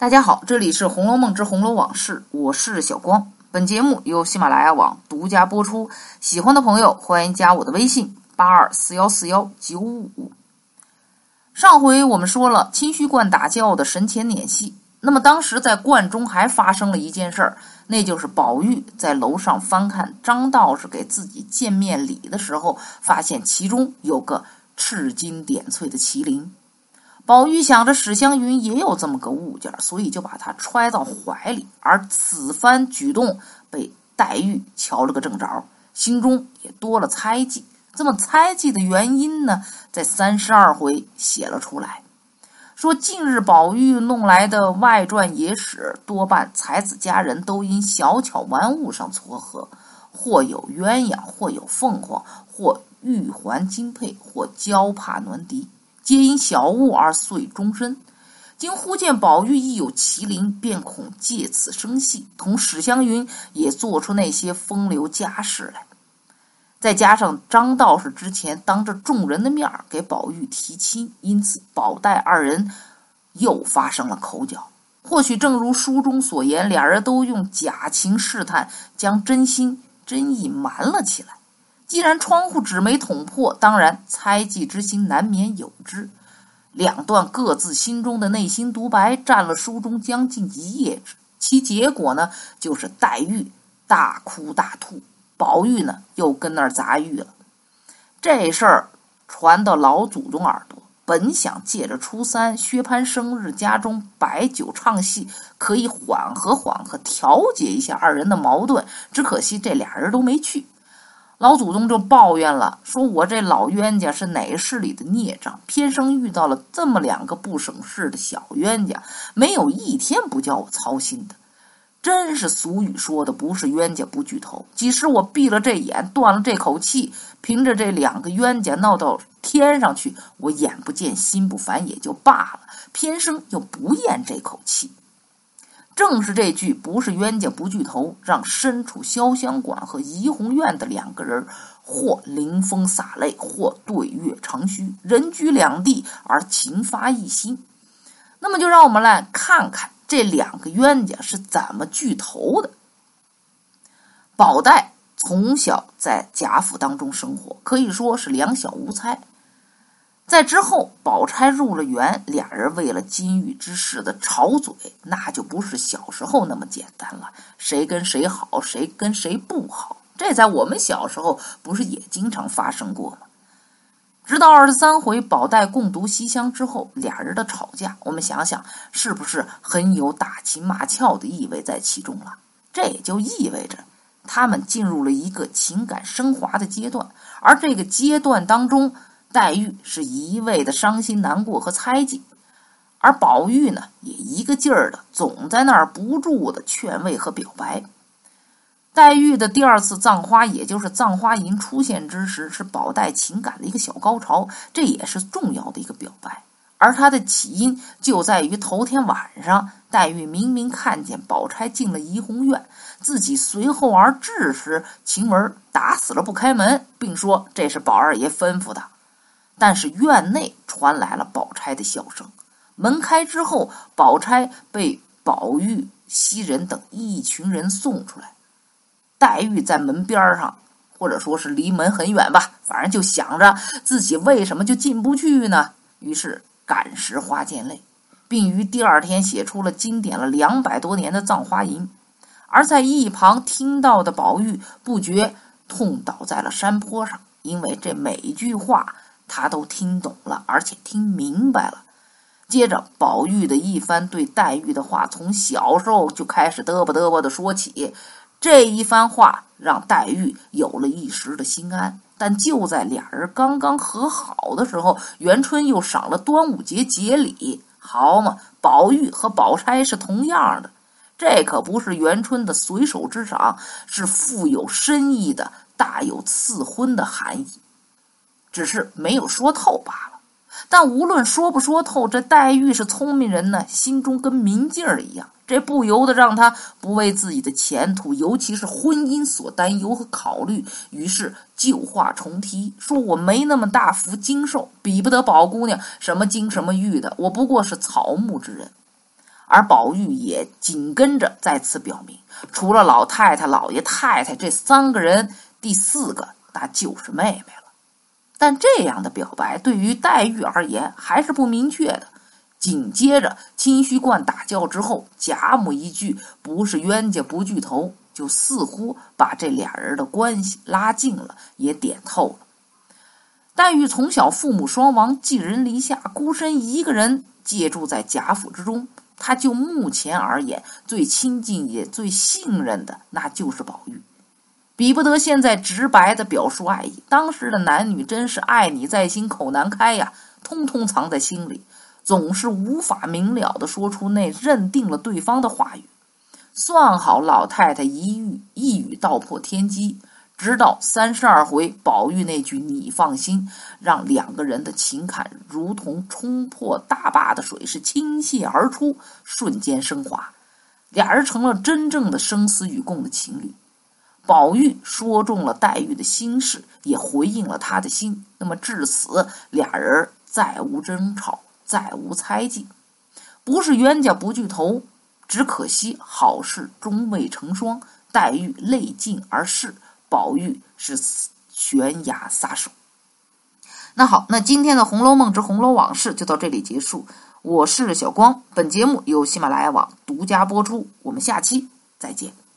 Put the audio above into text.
大家好，这里是《红楼梦之红楼往事》，我是小光。本节目由喜马拉雅网独家播出。喜欢的朋友欢迎加我的微信：八二四幺四幺九五五。上回我们说了清虚观打轿的神前撵戏，那么当时在观中还发生了一件事儿，那就是宝玉在楼上翻看张道士给自己见面礼的时候，发现其中有个赤金点翠的麒麟。宝玉想着史湘云也有这么个物件，所以就把它揣到怀里。而此番举动被黛玉瞧了个正着，心中也多了猜忌。这么猜忌的原因呢，在三十二回写了出来，说近日宝玉弄来的外传野史，多半才子佳人都因小巧玩物上撮合，或有鸳鸯，或有凤凰，或玉环金佩，或娇帕暖笛。皆因小物而遂终身。今忽见宝玉亦有麒麟，便恐借此生隙，同史湘云也做出那些风流佳事来。再加上张道士之前当着众人的面给宝玉提亲，因此宝黛二人又发生了口角。或许正如书中所言，俩人都用假情试探，将真心真意瞒了起来。既然窗户纸没捅破，当然猜忌之心难免有之。两段各自心中的内心独白占了书中将近一页纸，其结果呢，就是黛玉大哭大吐，宝玉呢又跟那儿砸玉了。这事儿传到老祖宗耳朵，本想借着初三薛蟠生日，家中摆酒唱戏，可以缓和缓和，调节一下二人的矛盾。只可惜这俩人都没去。老祖宗就抱怨了，说我这老冤家是哪世里的孽障，偏生遇到了这么两个不省事的小冤家，没有一天不叫我操心的。真是俗语说的，不是冤家不聚头。即使我闭了这眼，断了这口气，凭着这两个冤家闹到天上去，我眼不见心不烦也就罢了，偏生又不咽这口气。正是这句“不是冤家不聚头”，让身处潇湘馆和怡红院的两个人，或临风洒泪，或对月长吁，人居两地而情发一心。那么，就让我们来看看这两个冤家是怎么聚头的。宝黛从小在贾府当中生活，可以说是两小无猜。在之后，宝钗入了园，俩人为了金玉之事的吵嘴，那就不是小时候那么简单了。谁跟谁好，谁跟谁不好，这在我们小时候不是也经常发生过吗？直到二十三回宝黛共读西厢之后，俩人的吵架，我们想想，是不是很有打情骂俏的意味在其中了？这也就意味着他们进入了一个情感升华的阶段，而这个阶段当中。黛玉是一味的伤心难过和猜忌，而宝玉呢，也一个劲儿的总在那儿不住的劝慰和表白。黛玉的第二次葬花，也就是葬花吟出现之时，是宝黛情感的一个小高潮，这也是重要的一个表白。而它的起因就在于头天晚上，黛玉明明看见宝钗进了怡红院，自己随后而至时，晴雯打死了不开门，并说这是宝二爷吩咐的。但是院内传来了宝钗的笑声，门开之后，宝钗被宝玉、袭人等一群人送出来。黛玉在门边上，或者说是离门很远吧，反正就想着自己为什么就进不去呢？于是感时花溅泪，并于第二天写出了经典了两百多年的《葬花吟》。而在一旁听到的宝玉不觉痛倒在了山坡上，因为这每一句话。他都听懂了，而且听明白了。接着，宝玉的一番对黛玉的话，从小时候就开始嘚啵嘚啵的说起。这一番话让黛玉有了一时的心安。但就在俩人刚刚和好的时候，元春又赏了端午节节礼。好嘛，宝玉和宝钗是同样的，这可不是元春的随手之赏，是富有深意的、大有赐婚的含义。只是没有说透罢了。但无论说不说透，这黛玉是聪明人呢，心中跟明镜儿一样，这不由得让她不为自己的前途，尤其是婚姻所担忧和考虑。于是旧话重提，说我没那么大福经受，比不得宝姑娘什么金什么玉的，我不过是草木之人。而宝玉也紧跟着再次表明，除了老太太、老爷、太太这三个人，第四个那就是妹妹了。但这样的表白对于黛玉而言还是不明确的。紧接着金虚观打叫之后，贾母一句“不是冤家不聚头”，就似乎把这俩人的关系拉近了，也点透了。黛玉从小父母双亡，寄人篱下，孤身一个人借住在贾府之中。她就目前而言，最亲近也最信任的，那就是宝玉，比不得现在直白的表述爱意。当时的男女真是爱你在心，口难开呀，通通藏在心里。总是无法明了的说出那认定了对方的话语，算好老太太一语一语道破天机，直到三十二回，宝玉那句“你放心”，让两个人的情感如同冲破大坝的水，是倾泻而出，瞬间升华，俩人成了真正的生死与共的情侣。宝玉说中了黛玉的心事，也回应了她的心，那么至此，俩人再无争吵。再无猜忌，不是冤家不聚头，只可惜好事终未成双。黛玉泪尽而逝，宝玉是悬崖撒手。那好，那今天的《红楼梦之红楼往事》就到这里结束。我是小光，本节目由喜马拉雅网独家播出，我们下期再见。